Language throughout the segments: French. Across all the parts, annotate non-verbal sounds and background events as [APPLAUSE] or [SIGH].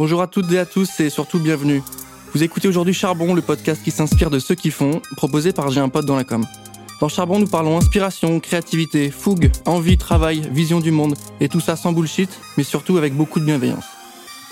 Bonjour à toutes et à tous et surtout bienvenue. Vous écoutez aujourd'hui Charbon, le podcast qui s'inspire de ceux qui font, proposé par J'ai un pote dans la com. Dans Charbon, nous parlons inspiration, créativité, fougue, envie, travail, vision du monde, et tout ça sans bullshit, mais surtout avec beaucoup de bienveillance.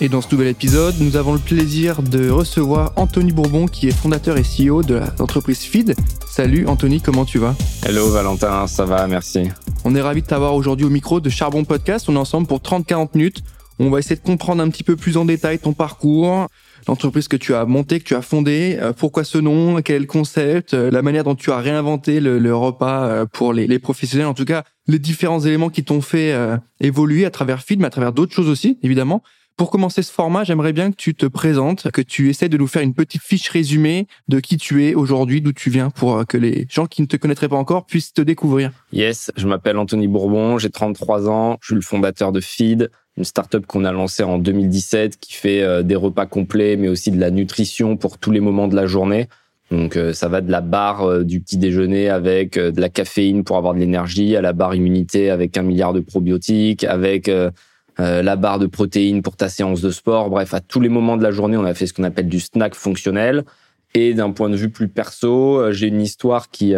Et dans ce nouvel épisode, nous avons le plaisir de recevoir Anthony Bourbon, qui est fondateur et CEO de l'entreprise Feed. Salut Anthony, comment tu vas? Hello Valentin, ça va, merci. On est ravi de t'avoir aujourd'hui au micro de Charbon Podcast. On est ensemble pour 30-40 minutes. On va essayer de comprendre un petit peu plus en détail ton parcours, l'entreprise que tu as montée, que tu as fondée, euh, pourquoi ce nom, quel est le concept, euh, la manière dont tu as réinventé le, repas euh, pour les, professionnels, en tout cas les différents éléments qui t'ont fait évoluer à travers film, à travers d'autres choses aussi, évidemment. Pour commencer ce format, j'aimerais bien que tu te présentes, que tu essaies de nous faire une petite fiche résumée de qui tu es aujourd'hui, d'où tu viens, pour que les gens qui ne te connaîtraient pas encore puissent te découvrir. Yes, je m'appelle Anthony Bourbon, j'ai 33 ans, je suis le fondateur de Feed, une startup qu'on a lancée en 2017 qui fait euh, des repas complets, mais aussi de la nutrition pour tous les moments de la journée. Donc euh, ça va de la barre euh, du petit déjeuner avec de la caféine pour avoir de l'énergie, à la barre immunité avec un milliard de probiotiques, avec la barre de protéines pour ta séance de sport. Bref, à tous les moments de la journée, on a fait ce qu'on appelle du snack fonctionnel. Et d'un point de vue plus perso, j'ai une histoire qui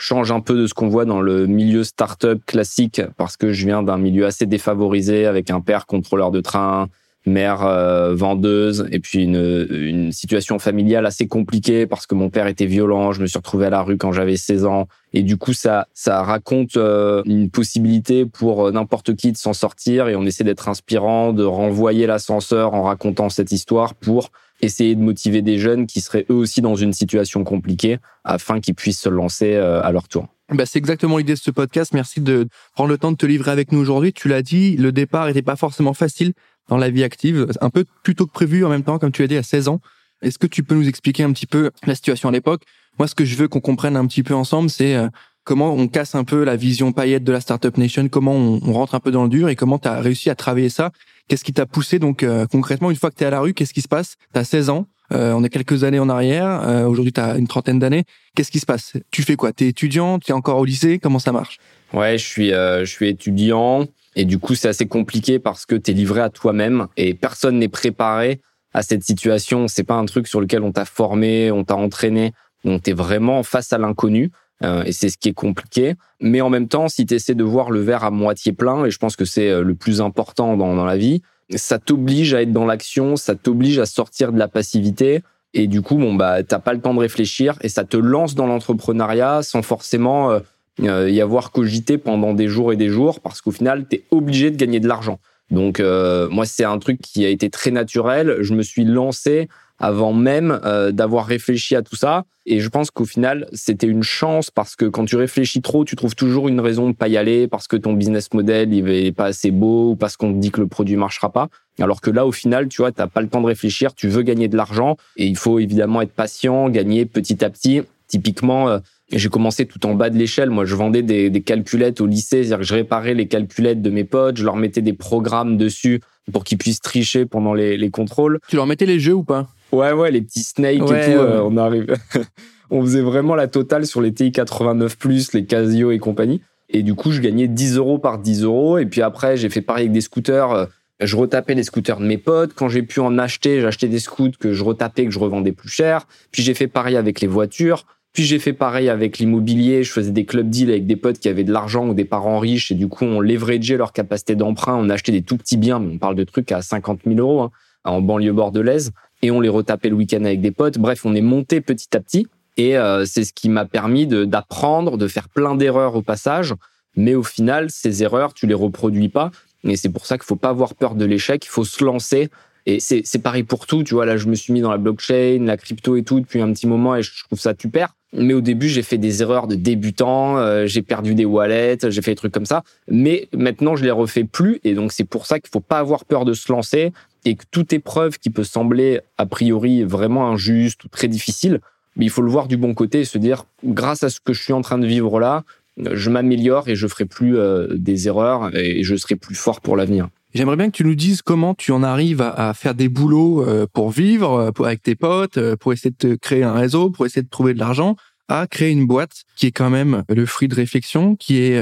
change un peu de ce qu'on voit dans le milieu startup classique parce que je viens d'un milieu assez défavorisé avec un père contrôleur de train, mère euh, vendeuse et puis une, une situation familiale assez compliquée parce que mon père était violent, je me suis retrouvé à la rue quand j'avais 16 ans et du coup ça ça raconte euh, une possibilité pour euh, n'importe qui de s'en sortir et on essaie d'être inspirant, de renvoyer l'ascenseur en racontant cette histoire pour essayer de motiver des jeunes qui seraient eux aussi dans une situation compliquée afin qu'ils puissent se lancer euh, à leur tour. Bah, c'est exactement l'idée de ce podcast. Merci de prendre le temps de te livrer avec nous aujourd'hui. Tu l'as dit, le départ n'était pas forcément facile dans la vie active, un peu plus tôt que prévu en même temps, comme tu as dit, à 16 ans. Est-ce que tu peux nous expliquer un petit peu la situation à l'époque? Moi, ce que je veux qu'on comprenne un petit peu ensemble, c'est euh, comment on casse un peu la vision paillette de la Startup Nation, comment on rentre un peu dans le dur et comment tu as réussi à travailler ça Qu'est-ce qui t'a poussé donc euh, concrètement une fois que tu es à la rue, qu'est-ce qui se passe? Tu as 16 ans, euh, on est quelques années en arrière, euh, aujourd'hui tu as une trentaine d'années. Qu'est-ce qui se passe? Tu fais quoi? Tu es étudiant, tu es encore au lycée, comment ça marche? Ouais, je suis je suis étudiant. Et du coup c'est assez compliqué parce que tu es livré à toi-même et personne n'est préparé à cette situation, c'est pas un truc sur lequel on t'a formé, on t'a entraîné, donc tu es vraiment face à l'inconnu. Euh, et c'est ce qui est compliqué. Mais en même temps, si tu essaies de voir le verre à moitié plein, et je pense que c'est euh, le plus important dans, la vie, ça t'oblige à être dans l'action, ça t'oblige à sortir de la passivité. Et du coup, bon, bah, t'as pas le temps de réfléchir et ça te lance dans l'entrepreneuriat sans forcément euh, y avoir cogité pendant des jours et des jours parce qu'au final, tu es obligé de gagner de l'argent. Donc, moi, c'est un truc qui a été très naturel. Je me suis lancé avant même euh, d'avoir réfléchi à tout ça. Et je pense qu'au final, c'était une chance parce que quand tu réfléchis trop, tu trouves toujours une raison de pas y aller parce que ton business model il est pas assez beau ou parce qu'on te dit que le produit marchera pas. Alors que là, au final, tu vois, t'as pas le temps de réfléchir, tu veux gagner de l'argent et il faut évidemment être patient, gagner petit à petit. Typiquement, euh, j'ai commencé tout en bas de l'échelle. Moi, je vendais des, des calculettes au lycée, c'est-à-dire que je réparais les calculettes de mes potes, je leur mettais des programmes dessus pour qu'ils puissent tricher pendant les, les contrôles. Tu leur mettais les jeux ou pas? Ouais, ouais, les petits snakes et tout, euh, on arrive. [LAUGHS] on faisait vraiment la totale sur les TI 89+, les Casio et compagnie. Et du coup, je gagnais 10 euros par 10 euros. Et puis après, j'ai fait pareil avec des scooters. Euh, je retapais les scooters de mes potes. Quand j'ai pu en acheter, j'achetais des scooters que je retapais, que je revendais plus cher. Puis j'ai fait pareil avec les voitures. Puis j'ai fait pareil avec l'immobilier. Je faisais des club deals avec des potes qui avaient de l'argent ou des parents riches. Et du coup, on leverageait leur capacité d'emprunt. On achetait des tout petits biens, mais on parle de trucs à 50 000 euros hein, en banlieue bordelaise et on les retapait le week-end avec des potes. Bref, on est monté petit à petit et euh, c'est ce qui m'a permis d'apprendre, de, faire plein d'erreurs au passage. Mais au final, ces erreurs, tu les reproduis pas. Et c'est pour ça qu'il faut pas avoir peur de l'échec. Il faut se lancer. Et c'est pareil pour tout. Tu vois, là, je me suis mis dans la blockchain, la crypto et tout depuis un petit moment et je trouve ça super. Mais au début, j'ai fait des erreurs de débutant, euh, j'ai perdu des wallets, j'ai fait des trucs comme ça. Mais maintenant, je les refais plus. Et donc, c'est pour ça qu'il faut pas avoir peur de se lancer et que toute épreuve qui peut sembler a priori vraiment injuste ou très difficile, mais il faut le voir du bon côté et se dire, grâce à ce que je suis en train de vivre là, je m'améliore et je ferai plus euh, des erreurs et je serai plus fort pour l'avenir. J'aimerais bien que tu nous dises comment tu en arrives à, faire des boulots euh, pour vivre, euh, pour, avec tes potes, pour essayer de te créer un réseau, pour essayer de trouver de l'argent, à créer une boîte qui est quand même le fruit de réflexion, qui est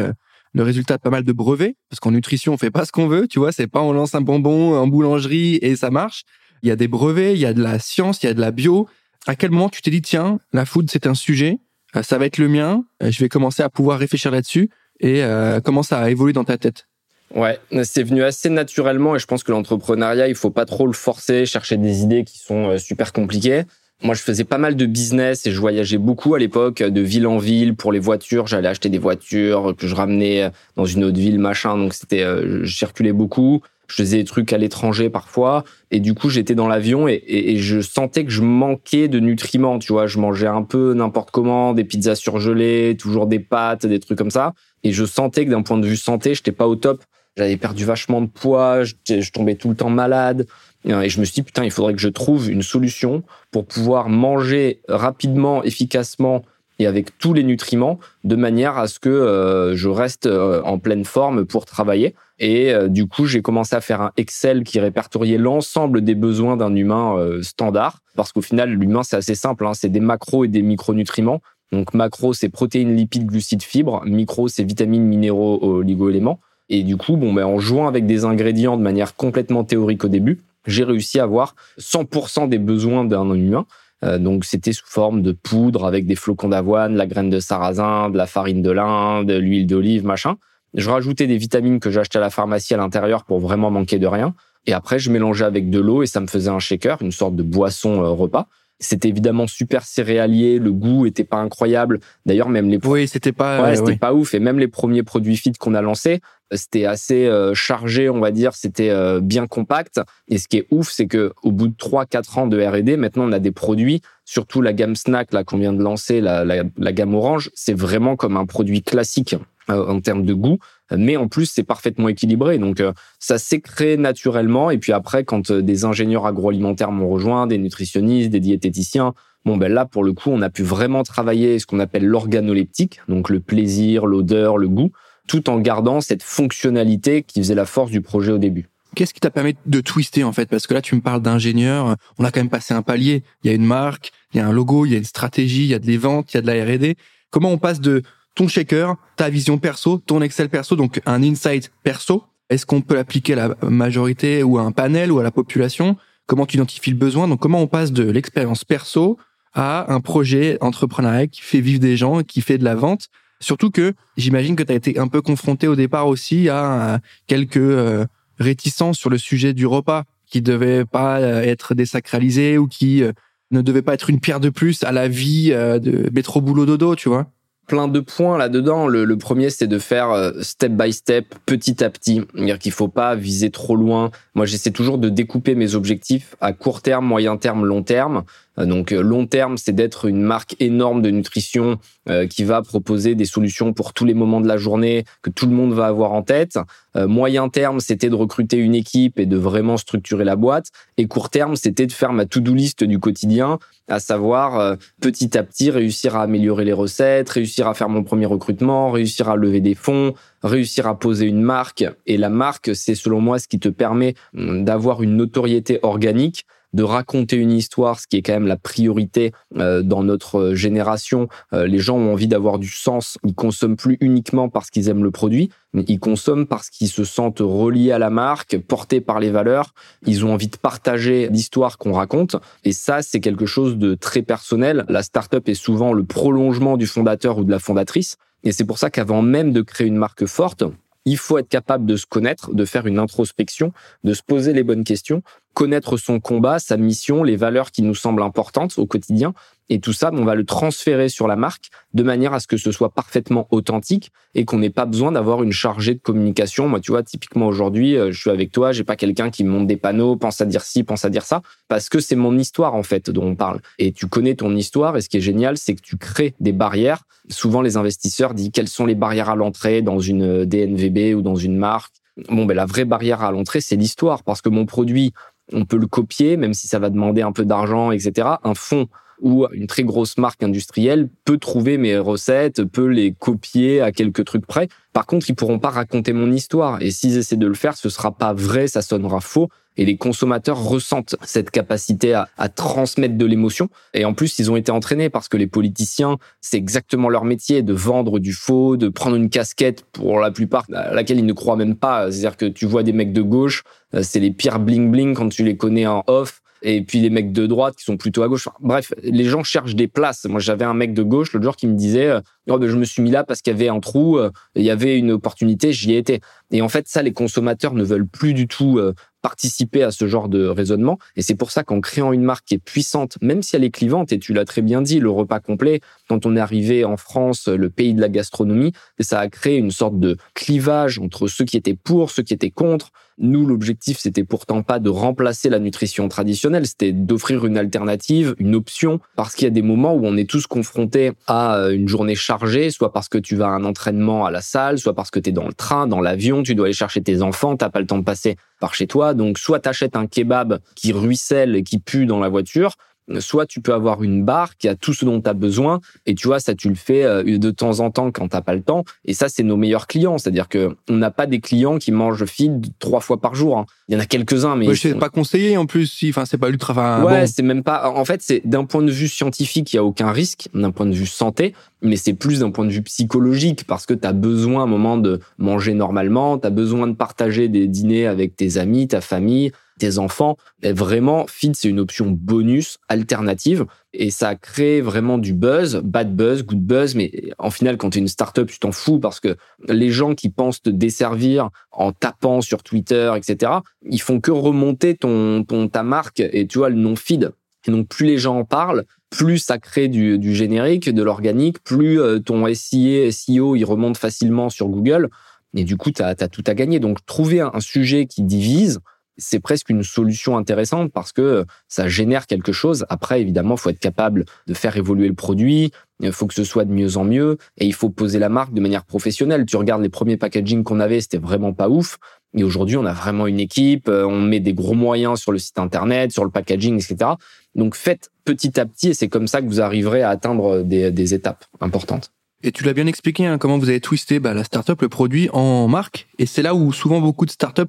le résultat de pas mal de brevets, parce qu'en nutrition, on fait pas ce qu'on veut, tu vois, c'est pas on lance un bonbon en boulangerie et ça marche. il y a des brevets, il y a de la science, il y a de la bio. À quel moment tu t'es dit, tiens, la food, c'est un sujet, euh, ça va être le mien, euh, je vais commencer à pouvoir réfléchir là-dessus et euh, comment ça a évolué dans ta tête? Ouais, c'est venu assez naturellement et je pense que l'entrepreneuriat, il faut pas trop le forcer, chercher des idées qui sont super compliquées. Moi, je faisais pas mal de business et je voyageais beaucoup à l'époque, de ville en ville pour les voitures. J'allais acheter des voitures que je ramenais dans une autre ville, machin. Donc c'était, je circulais beaucoup je faisais des trucs à l'étranger parfois et du coup j'étais dans l'avion et, et, je sentais que je manquais de nutriments tu vois je mangeais un peu n'importe comment des pizzas surgelées toujours des pâtes des trucs comme ça et je sentais que d'un point de vue santé j'étais pas au top j'avais perdu vachement de poids je, tombais tout le temps malade et je me suis dit putain il faudrait que je trouve une solution pour pouvoir manger rapidement efficacement et avec tous les nutriments de manière à ce que euh, je reste euh, en pleine forme pour travailler. Et euh, du coup, j'ai commencé à faire un Excel qui répertoriait l'ensemble des besoins d'un humain standard. Parce qu'au final, l'humain, c'est assez simple. Hein, c'est des macros et des micronutriments. Donc macro, c'est protéines, lipides, glucides, fibres. Micro, c'est vitamines, minéraux, oligo-éléments. Et du coup, bon, ben, en jouant avec des ingrédients de manière complètement théorique au début, j'ai réussi à avoir 100% des besoins d'un humain. Euh, donc c'était sous forme de poudre avec des flocons d'avoine, la graine de sarrasin, de la farine de lin, de l'huile d'olive, machin. Je rajoutais des vitamines que j'achetais à la pharmacie à l'intérieur pour vraiment manquer de rien. Et après, je mélangeais avec de l'eau et ça me faisait un shaker, une sorte de boisson euh, repas. C'était évidemment super céréalier, le goût était pas incroyable. D'ailleurs, même les oui, c'était pas ouais, c'était pas ouf. Et même les premiers produits fit qu'on a lancés, c'était assez euh, chargé, on va dire. C'était euh, bien compact. Et ce qui est ouf, c'est que au bout de 3-4 ans de R&D, maintenant on a des produits, surtout la gamme snack là qu'on vient de lancer, la, la, la gamme orange, c'est vraiment comme un produit classique euh, en termes de goût, mais en plus c'est parfaitement équilibré. Donc euh, ça s'est créé naturellement. Et puis après, quand euh, des ingénieurs agroalimentaires m'ont rejoint, des nutritionnistes, des diététiciens, bon ben là pour le coup on a pu vraiment travailler ce qu'on appelle l'organoleptique, donc le plaisir, l'odeur, le goût, tout en gardant cette fonctionnalité qui faisait la force du projet au début. Qu'est-ce qui t'a permis de twister en fait? Parce que là, tu me parles d'ingénieur, on a quand même passé un palier. Il y a une marque, il y a un logo, il y a une stratégie, il y a des ventes, il y a de la R&D. Comment on passe de ton shaker, ta vision perso, ton Excel perso, donc un insight perso. Est-ce qu'on peut l'appliquer à la majorité ou à un panel ou à la population? Comment tu identifies le besoin? Donc comment on passe de l'expérience perso à un projet entrepreneurial qui fait vivre des gens, qui fait de la vente? Surtout que j'imagine que tu as été un peu confronté au départ aussi à quelques euh, réticences sur le sujet du repas qui devait pas euh, être désacralisé ou qui euh, ne devait pas être une pierre de plus à la vie de métro boulot dodo, tu vois? Plein de points là-dedans. Le, premier, c'est de faire euh, step by step, petit à petit. C'est-à-dire qu'il faut pas viser trop loin. Moi, j'essaie toujours de découper mes objectifs à court terme, moyen terme, long terme. Euh, donc euh, long terme, c'est d'être une marque énorme de nutrition euh, qui va proposer des solutions pour tous les moments de la journée que tout le monde va avoir en tête. moyen terme, c'était de recruter une équipe et de vraiment structurer la boîte. Et court terme, c'était de faire ma to-do list du quotidien, à savoir petit à petit réussir à améliorer les recettes, réussir à faire mon premier recrutement, réussir à lever des fonds, réussir à poser une marque. Et la marque, c'est selon moi ce qui te permet hum, d'avoir une notoriété organique de raconter une histoire, ce qui est quand même la priorité euh, dans notre génération. Euh, les gens ont envie d'avoir du sens. Ils consomment plus uniquement parce qu'ils aiment le produit, mais ils consomment parce qu'ils se sentent reliés à la marque, portés par les valeurs. Ils ont envie de partager l'histoire qu'on raconte. Et ça, c'est quelque chose de très personnel. La startup est souvent le prolongement du fondateur ou de la fondatrice. Et c'est pour ça qu'avant même de créer une marque forte, il faut être capable de se connaître, de faire une introspection, de se poser les bonnes questions connaître son combat, sa mission, les valeurs qui nous semblent importantes au quotidien. Et tout ça, on va le transférer sur la marque de manière à ce que ce soit parfaitement authentique et qu'on n'ait pas besoin d'avoir une chargée de communication. Moi, tu vois, typiquement aujourd'hui, euh, je suis avec toi, j'ai pas quelqu'un qui monte des panneaux, pense à dire ci, pense à dire ça, parce que c'est mon histoire en fait dont on parle. Et tu connais ton histoire et ce qui est génial, c'est que tu crées des barrières. Souvent, les investisseurs disent quelles sont les barrières à l'entrée dans une DNVB ou dans une marque? Bon, ben la vraie barrière à l'entrée, c'est l'histoire, parce que mon produit, on peut le copier, même si ça va demander un peu d'argent, etc. Un fonds ou une très grosse marque industrielle peut trouver mes recettes, peut les copier à quelques trucs près. Par contre, ils pourront pas raconter mon histoire. Et s'ils essaient de le faire, ce sera pas vrai, ça sonnera faux et les consommateurs ressentent cette capacité à, transmettre de l'émotion. Et en plus, ils ont été entraînés parce que les politiciens, c'est exactement leur métier de vendre du faux, de prendre une casquette pour la plupart à laquelle ils ne croient même pas. C'est-à-dire que tu vois des mecs de gauche, euh, c'est les pires bling bling quand tu les connais en off. Et puis des mecs de droite qui sont plutôt à gauche. bref, les gens cherchent des places. Moi, j'avais un mec de gauche l'autre jour qui me disait euh, oh, ben, je me suis mis là parce qu'il y avait un trou, euh, il y avait une opportunité, j'y étais. Et en fait, ça, les consommateurs ne veulent plus du tout euh, participer à ce genre de raisonnement. Et c'est pour ça qu'en créant une marque qui est puissante, même si elle est clivante, et tu l'as très bien dit, le repas complet, quand on est arrivé en France, le pays de la gastronomie, ça a créé une sorte de clivage entre ceux qui étaient pour, ceux qui étaient contre. Nous, l'objectif, c'était pourtant pas de remplacer la nutrition traditionnelle, c'était d'offrir une alternative, une option, parce qu'il y a des moments où on est tous confrontés à euh, une journée chargée, soit parce que tu vas à un entraînement à la salle, soit parce que tu es dans le train, dans l'avion, tu dois aller chercher tes enfants, t'as pas le temps de passer par chez toi. Donc, soit t'achètes un kebab qui ruisselle et qui pue dans la voiture, soit tu peux avoir une barre qui a tout ce dont tu as besoin et tu vois ça tu le fais euh, de temps en temps quand t'as pas le temps. Et ça c'est nos meilleurs clients. C'est-à-dire que on n'a pas des clients qui mangent feed trois fois par jour hein. il y en a quelques-uns mais je pas conseillé en plus si enfin c'est pas ultra ouais c'est même pas en fait c'est d'un point de vue scientifique il y a aucun risque d'un point de vue santé mais c'est plus d'un point de vue psychologique parce que tu as besoin à un moment de manger normalement, tu as besoin de partager des dîners avec tes amis, ta famille, tes enfants. Et vraiment, Feed, c'est une option bonus, alternative, et ça crée vraiment du buzz, bad buzz, good buzz, mais en final, quand tu es une startup, tu t'en fous parce que les gens qui pensent te desservir en tapant sur Twitter, etc., ils font que remonter ton, ton ta marque et tu vois le nom Feed. Et donc, plus les gens en parlent, plus ça crée du, du générique, de l'organique, plus euh, ton SIA, SEO, il remonte facilement sur Google. Et du coup, tu as, tout à gagner. Donc, trouver un, sujet qui divise, c'est presque une solution intéressante parce que ça génère quelque chose. Après, évidemment, faut être capable de faire évoluer le produit. Il faut que ce soit de mieux en mieux et il faut poser la marque de manière professionnelle. Tu regardes les premiers packaging qu'on avait, c'était vraiment pas ouf. Et aujourd'hui, on a vraiment une équipe, euh, on met des gros moyens sur le site internet, sur le packaging, etc. Donc faites petit à petit et c'est comme ça que vous arriverez à atteindre des, étapes importantes. Et tu l'as bien expliqué, hein, comment vous avez twisté bah, la startup, le produit en marque. Et c'est là où souvent beaucoup de startups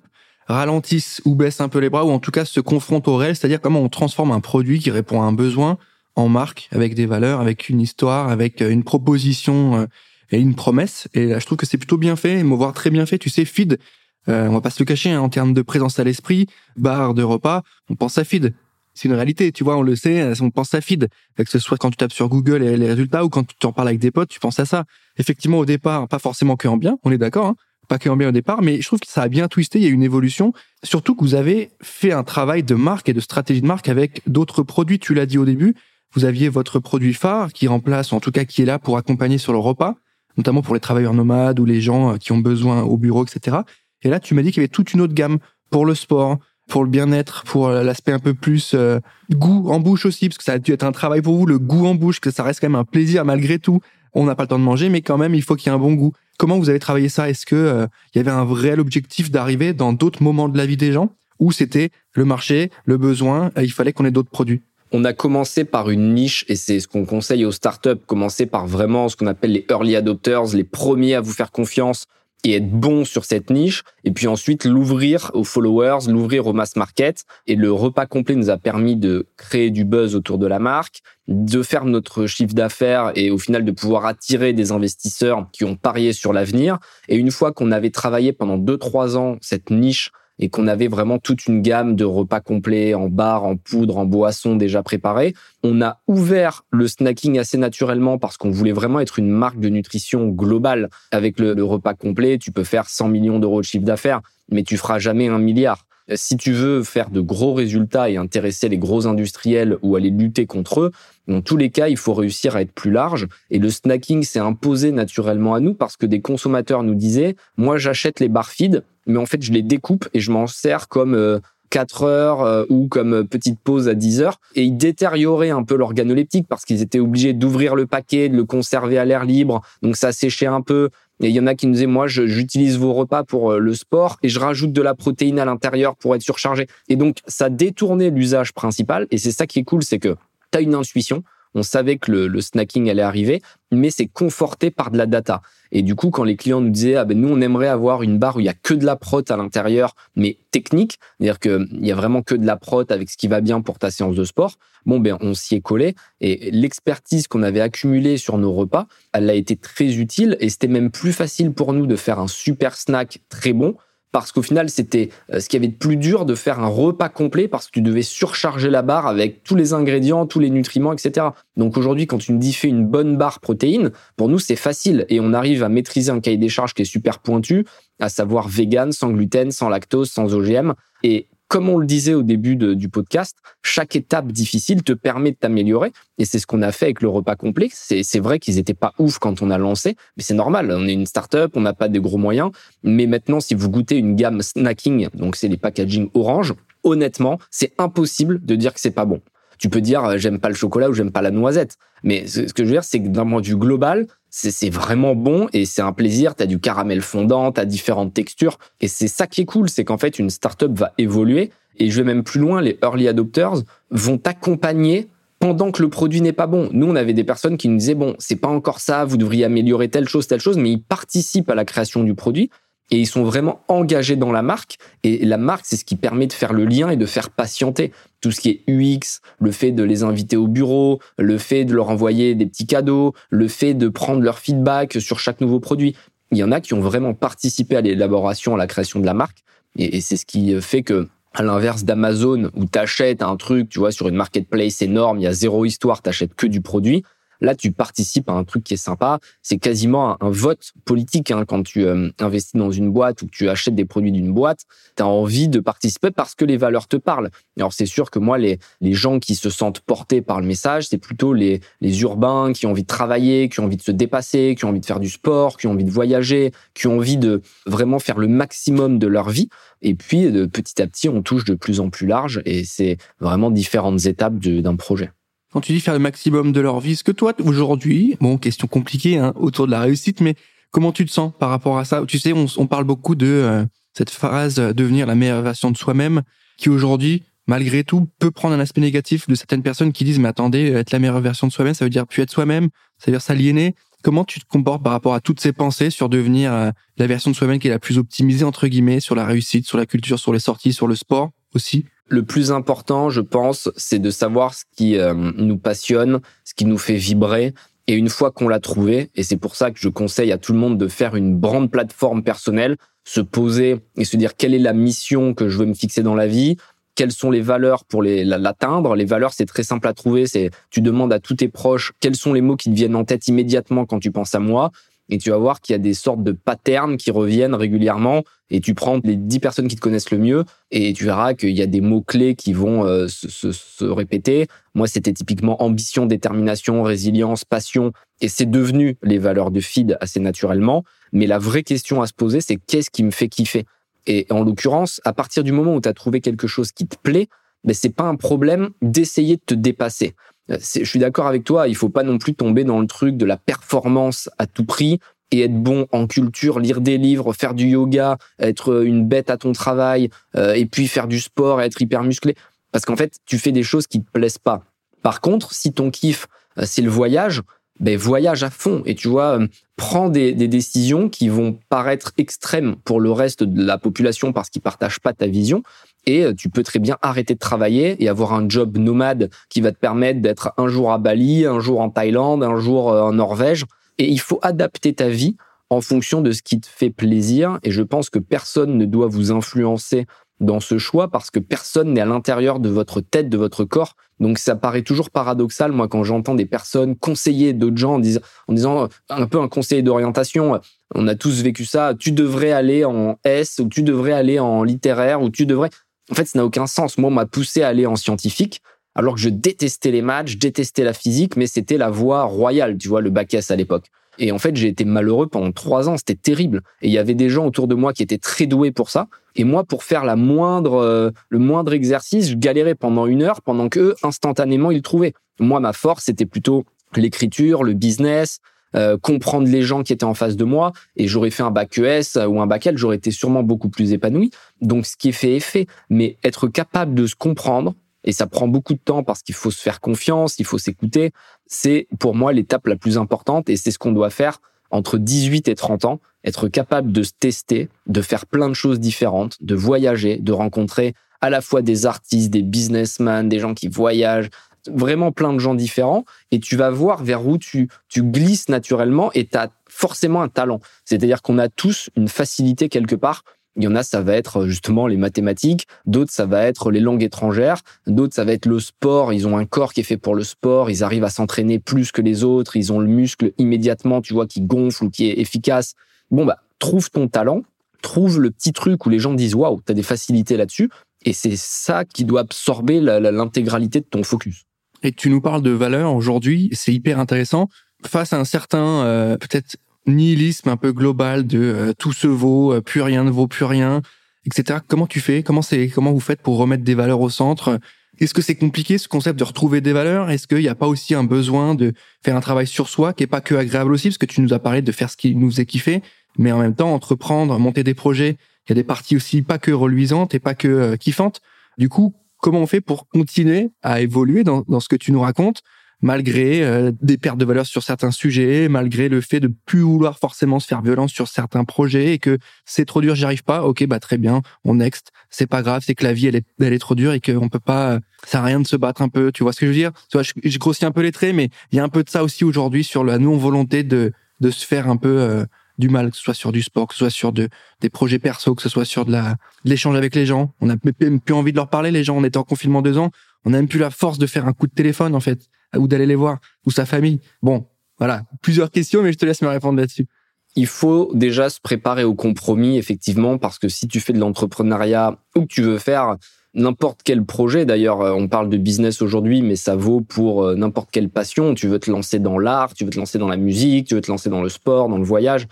ralentissent ou baissent un peu les bras ou en tout cas se confrontent au réel, c'est-à-dire comment on transforme un produit qui répond à un besoin en marque avec des valeurs, avec une histoire, avec euh, une proposition euh, et une promesse. Et là, je trouve que c'est plutôt bien fait, me voir très bien fait. Tu sais, Feed, euh, on va pas se le cacher, hein, en termes de présence à l'esprit, bar de repas, on pense à Feed. C'est une réalité, tu vois, on le sait, on pense à Feed. Que ce soit quand tu tapes sur Google et les résultats ou quand tu en parles avec des potes, tu penses à ça. Effectivement, au départ, pas forcément que en bien, on est d'accord, hein, pas que en bien au départ, mais je trouve que ça a bien twisté, il y a une évolution. Surtout que vous avez fait un travail de marque et de stratégie de marque avec d'autres produits, tu l'as dit au début. Vous aviez votre produit phare qui remplace, en tout cas qui est là pour accompagner sur le repas, notamment pour les travailleurs nomades ou les gens qui ont besoin au bureau, etc. Et là, tu m'as dit qu'il y avait toute une autre gamme pour le sport, pour le bien-être, pour l'aspect un peu plus euh, goût en bouche aussi, parce que ça a dû être un travail pour vous, le goût en bouche, que ça reste quand même un plaisir malgré tout. On n'a pas le temps de manger, mais quand même, il faut qu'il y ait un bon goût. Comment vous avez travaillé ça? Est-ce que euh, il y avait un réel objectif d'arriver dans d'autres moments de la vie des gens, ou c'était le marché, le besoin, et il fallait qu'on ait d'autres produits? On a commencé par une niche et c'est ce qu'on conseille aux startups, commencer par vraiment ce qu'on appelle les early adopters, les premiers à vous faire confiance, et être bon sur cette niche, et puis ensuite l'ouvrir aux followers, l'ouvrir au mass market. Et le repas complet nous a permis de créer du buzz autour de la marque, de faire notre chiffre d'affaires et au final de pouvoir attirer des investisseurs qui ont parié sur l'avenir. Et une fois qu'on avait travaillé pendant deux trois ans cette niche et qu'on avait vraiment toute une gamme de repas complets en bar, en poudre, en boisson déjà préparés. On a ouvert le snacking assez naturellement parce qu'on voulait vraiment être une marque de nutrition globale. Avec le, repas complet, tu peux faire 100 millions d'euros de chiffre d'affaires, mais tu feras jamais un milliard. Si tu veux faire de gros résultats et intéresser les gros industriels ou aller lutter contre eux, dans tous les cas, il faut réussir à être plus large. Et le snacking s'est imposé naturellement à nous parce que des consommateurs nous disaient, moi j'achète les bar feed, mais en fait, je les découpe et je m'en sers comme 4 euh, heures euh, ou comme euh, petite pause à 10 heures. Et ils détérioraient un peu l'organoleptique parce qu'ils étaient obligés d'ouvrir le paquet, de le conserver à l'air libre. Donc ça séchait un peu. Et il y en a qui nous disaient, moi, j'utilise vos repas pour le sport et je rajoute de la protéine à l'intérieur pour être surchargé. Et donc, ça détournait l'usage principal. Et c'est ça qui est cool, c'est que tu as une intuition, on savait que le, snacking allait arriver, mais c'est conforté par de la data. Et du coup, quand les clients nous disaient, ah ben nous, on aimerait avoir une barre où il y a que de la prot à l'intérieur, mais technique, c'est-à-dire qu'il y a vraiment que de la prot avec ce qui va bien pour ta séance de sport. Bon, ben, on s'y est collé. Et l'expertise qu'on avait accumulée sur nos repas, elle a été très utile et c'était même plus facile pour nous de faire un super snack très bon parce qu'au final, c'était euh, ce qui avait de plus dur de faire un repas complet parce que tu devais surcharger la barre avec tous les ingrédients, tous les nutriments, etc. Donc aujourd'hui, quand tu me dis fais une bonne barre protéine, pour nous, c'est facile et on arrive à maîtriser un cahier des charges qui est super pointu, à savoir vegan, sans gluten, sans lactose, sans OGM. Et comme on le disait au début du podcast, chaque étape difficile te permet de t'améliorer. Et c'est ce qu'on a fait avec le repas complet. C'est vrai qu'ils étaient pas ouf quand on a lancé, mais c'est normal. On est une startup, on n'a pas des gros moyens. Mais maintenant, si vous goûtez une gamme snacking, donc c'est les packaging orange, honnêtement, c'est impossible de dire que c'est pas bon. Tu peux dire euh, j'aime pas le chocolat ou j'aime pas la noisette, mais ce que je veux dire, c'est que d'un point de vue global, c'est vraiment bon et c'est un plaisir. Tu as du caramel fondant, tu as différentes textures. Et c'est ça qui est cool, c'est qu'en fait, une startup va évoluer. Et je vais même plus loin, les early adopters vont t'accompagner pendant que le produit n'est pas bon. Nous, on avait des personnes qui nous disaient, bon, c'est pas encore ça, vous devriez améliorer telle chose, telle chose, mais ils participent à la création du produit et ils sont vraiment engagés dans la marque. Et la marque, c'est ce qui permet de faire le lien et de faire patienter. Tout ce qui est UX, le fait de les inviter au bureau, le fait de leur envoyer des petits cadeaux, le fait de prendre leur feedback sur chaque nouveau produit. Il y en a qui ont vraiment participé à l'élaboration, à la création de la marque. Et, c'est ce qui fait que, à l'inverse d'Amazon, où tu achètes un truc, tu vois, sur une marketplace énorme, il y a zéro histoire, t'achètes que du produit. Là, tu participes à un truc qui est sympa. C'est quasiment un, vote politique hein, quand tu euh, investis dans une boîte ou que tu achètes des produits d'une boîte. Tu as envie de participer parce que les valeurs te parlent. Alors c'est sûr que moi, les, les gens qui se sentent portés par le message, c'est plutôt les, les urbains qui ont envie de travailler, qui ont envie de se dépasser, qui ont envie de faire du sport, qui ont envie de voyager, qui ont envie de vraiment faire le maximum de leur vie. Et puis, de, petit à petit, on touche de plus en plus large et c'est vraiment différentes étapes d'un projet. Quand tu dis faire le maximum de leur vie, est-ce que toi, aujourd'hui, bon, question compliquée hein, autour de la réussite, mais comment tu te sens par rapport à ça? Tu sais, on, parle beaucoup de euh, cette phrase euh, devenir la meilleure version de soi-même, qui aujourd'hui, malgré tout, peut prendre un aspect négatif de certaines personnes qui disent, mais attendez, être la meilleure version de soi-même, ça veut dire plus être soi-même, ça veut dire s'aliéner. Comment tu te comportes par rapport à toutes ces pensées sur devenir euh, la version de soi-même qui est la plus optimisée, entre guillemets, sur la réussite, sur la culture, sur les sorties, sur le sport aussi? Le plus important, je pense, c'est de savoir ce qui euh, nous passionne, ce qui nous fait vibrer. Et une fois qu'on l'a trouvé, et c'est pour ça que je conseille à tout le monde de faire une grande plateforme personnelle, se poser et se dire quelle est la mission que je veux me fixer dans la vie, quelles sont les valeurs pour l'atteindre. Les valeurs, c'est très simple à trouver. C'est tu demandes à tous tes proches quels sont les mots qui te viennent en tête immédiatement quand tu penses à moi et tu vas voir qu'il y a des sortes de patterns qui reviennent régulièrement et tu prends les dix personnes qui te connaissent le mieux et tu verras qu'il y a des mots-clés qui vont euh, se, se, répéter. Moi, c'était typiquement ambition, détermination, résilience, passion et c'est devenu les valeurs de feed assez naturellement. Mais la vraie question à se poser, c'est qu'est-ce qui me fait kiffer? Et en l'occurrence, à partir du moment où tu as trouvé quelque chose qui te plaît, ben, c'est pas un problème d'essayer de te dépasser. Euh, je suis d'accord avec toi, il faut pas non plus tomber dans le truc de la performance à tout prix et être bon en culture, lire des livres, faire du yoga, être une bête à ton travail, euh, et puis faire du sport, être hyper musclé. Parce qu'en fait, tu fais des choses qui te plaisent pas. Par contre, si ton kiff, euh, c'est le voyage, ben voyage à fond et tu vois, prends des, des, décisions qui vont paraître extrêmes pour le reste de la population parce qu'ils partagent pas ta vision, et euh, tu peux très bien arrêter de travailler et avoir un job nomade qui va te permettre d'être un jour à Bali, un jour en Thaïlande, un jour euh, en Norvège. Et il faut adapter ta vie en fonction de ce qui te fait plaisir. Et je pense que personne ne doit vous influencer dans ce choix parce que personne n'est à l'intérieur de votre tête, de votre corps. Donc ça paraît toujours paradoxal, moi, quand j'entends des personnes conseiller d'autres gens en en disant un peu un conseiller d'orientation. On a tous vécu ça. Tu devrais aller en S ou tu devrais aller en littéraire ou tu devrais. En fait, ça n'a aucun sens. Moi, on m'a poussé à aller en scientifique, alors que je détestais les maths, je détestais la physique, mais c'était la voie royale, tu vois, le bac S à l'époque. Et en fait, j'ai été malheureux pendant trois ans, c'était terrible. Et il y avait des gens autour de moi qui étaient très doués pour ça. Et moi, pour faire la moindre, euh, le moindre exercice, je galérais pendant une heure, pendant que instantanément, ils trouvaient. Moi, ma force, c'était plutôt l'écriture, le business, euh, comprendre les gens qui étaient en face de moi et j'aurais fait un bac ES ou un bac L, j'aurais été sûrement beaucoup plus épanoui. Donc ce qui est fait est fait, mais être capable de se comprendre et ça prend beaucoup de temps parce qu'il faut se faire confiance, il faut s'écouter, c'est pour moi l'étape la plus importante et c'est ce qu'on doit faire entre 18 et 30 ans, être capable de se tester, de faire plein de choses différentes, de voyager, de rencontrer à la fois des artistes, des businessmen, des gens qui voyagent, vraiment plein de gens différents et tu vas voir vers où tu, tu glisses naturellement et tu as forcément un talent. C'est-à-dire qu'on a tous une facilité quelque part Il y en a, ça va être justement les mathématiques. D'autres, ça va être les langues étrangères. D'autres, ça va être le sport. Ils ont un corps qui est fait pour le sport. Ils arrivent à s'entraîner plus que les autres. Ils ont le muscle immédiatement, tu vois, qui gonfle ou qui est efficace. Bon, bah, trouve ton talent. Trouve le petit truc où les gens disent waouh, t'as des facilités là-dessus. Et c'est ça qui doit absorber l'intégralité de ton focus. Et tu nous parles de valeur aujourd'hui, c'est hyper intéressant. Face à un certain euh, peut-être nihilisme un peu global de euh, tout se vaut, euh, plus rien ne vaut plus rien, etc. Comment tu fais? Comment c'est Comment vous faites pour remettre des valeurs au centre? Est-ce que c'est compliqué ce concept de retrouver des valeurs? Est-ce qu'il n'y a pas aussi un besoin de faire un travail sur soi qui est pas que agréable aussi? Parce que tu nous as parlé de faire ce qui nous faisait kiffer, mais en même temps entreprendre, monter des projets, il y a des parties aussi pas que reluisantes et pas que kiffantes. Du coup, comment on fait pour continuer à évoluer dans, dans ce que tu nous racontes malgré euh, des pertes de valeur sur certains sujets, malgré le fait de plus vouloir forcément se faire violence sur certains projets et que c'est trop dur, j'y arrive pas. Ok, bah très bien, on next. C'est pas grave, c'est que la vie elle est, elle est trop dure et qu'on peut pas, ça à rien de se battre un peu. Tu vois ce que je veux dire? Tu vois, je, je grossis un peu les traits, mais il y a un peu de ça aussi aujourd'hui sur la non volonté de de se faire un peu euh, du mal, que ce soit sur du sport, que ce soit sur de, des projets perso, que ce soit sur de la l'échange avec les gens. On n'a même plus envie de leur parler, les gens. On était en confinement deux ans. On n'a même plus la force de faire un coup de téléphone, en fait, ou d'aller les voir, ou sa famille. Bon, voilà. Plusieurs questions, mais je te laisse me répondre là-dessus. Il faut déjà se préparer au compromis, effectivement, parce que si tu fais de l'entrepreneuriat ou que tu veux faire n'importe quel projet, d'ailleurs, euh, on parle de business aujourd'hui, mais ça vaut pour euh, n'importe quelle passion. Tu veux te lancer dans l'art, tu veux te lancer dans la musique, tu veux te lancer dans le sport, dans le voyage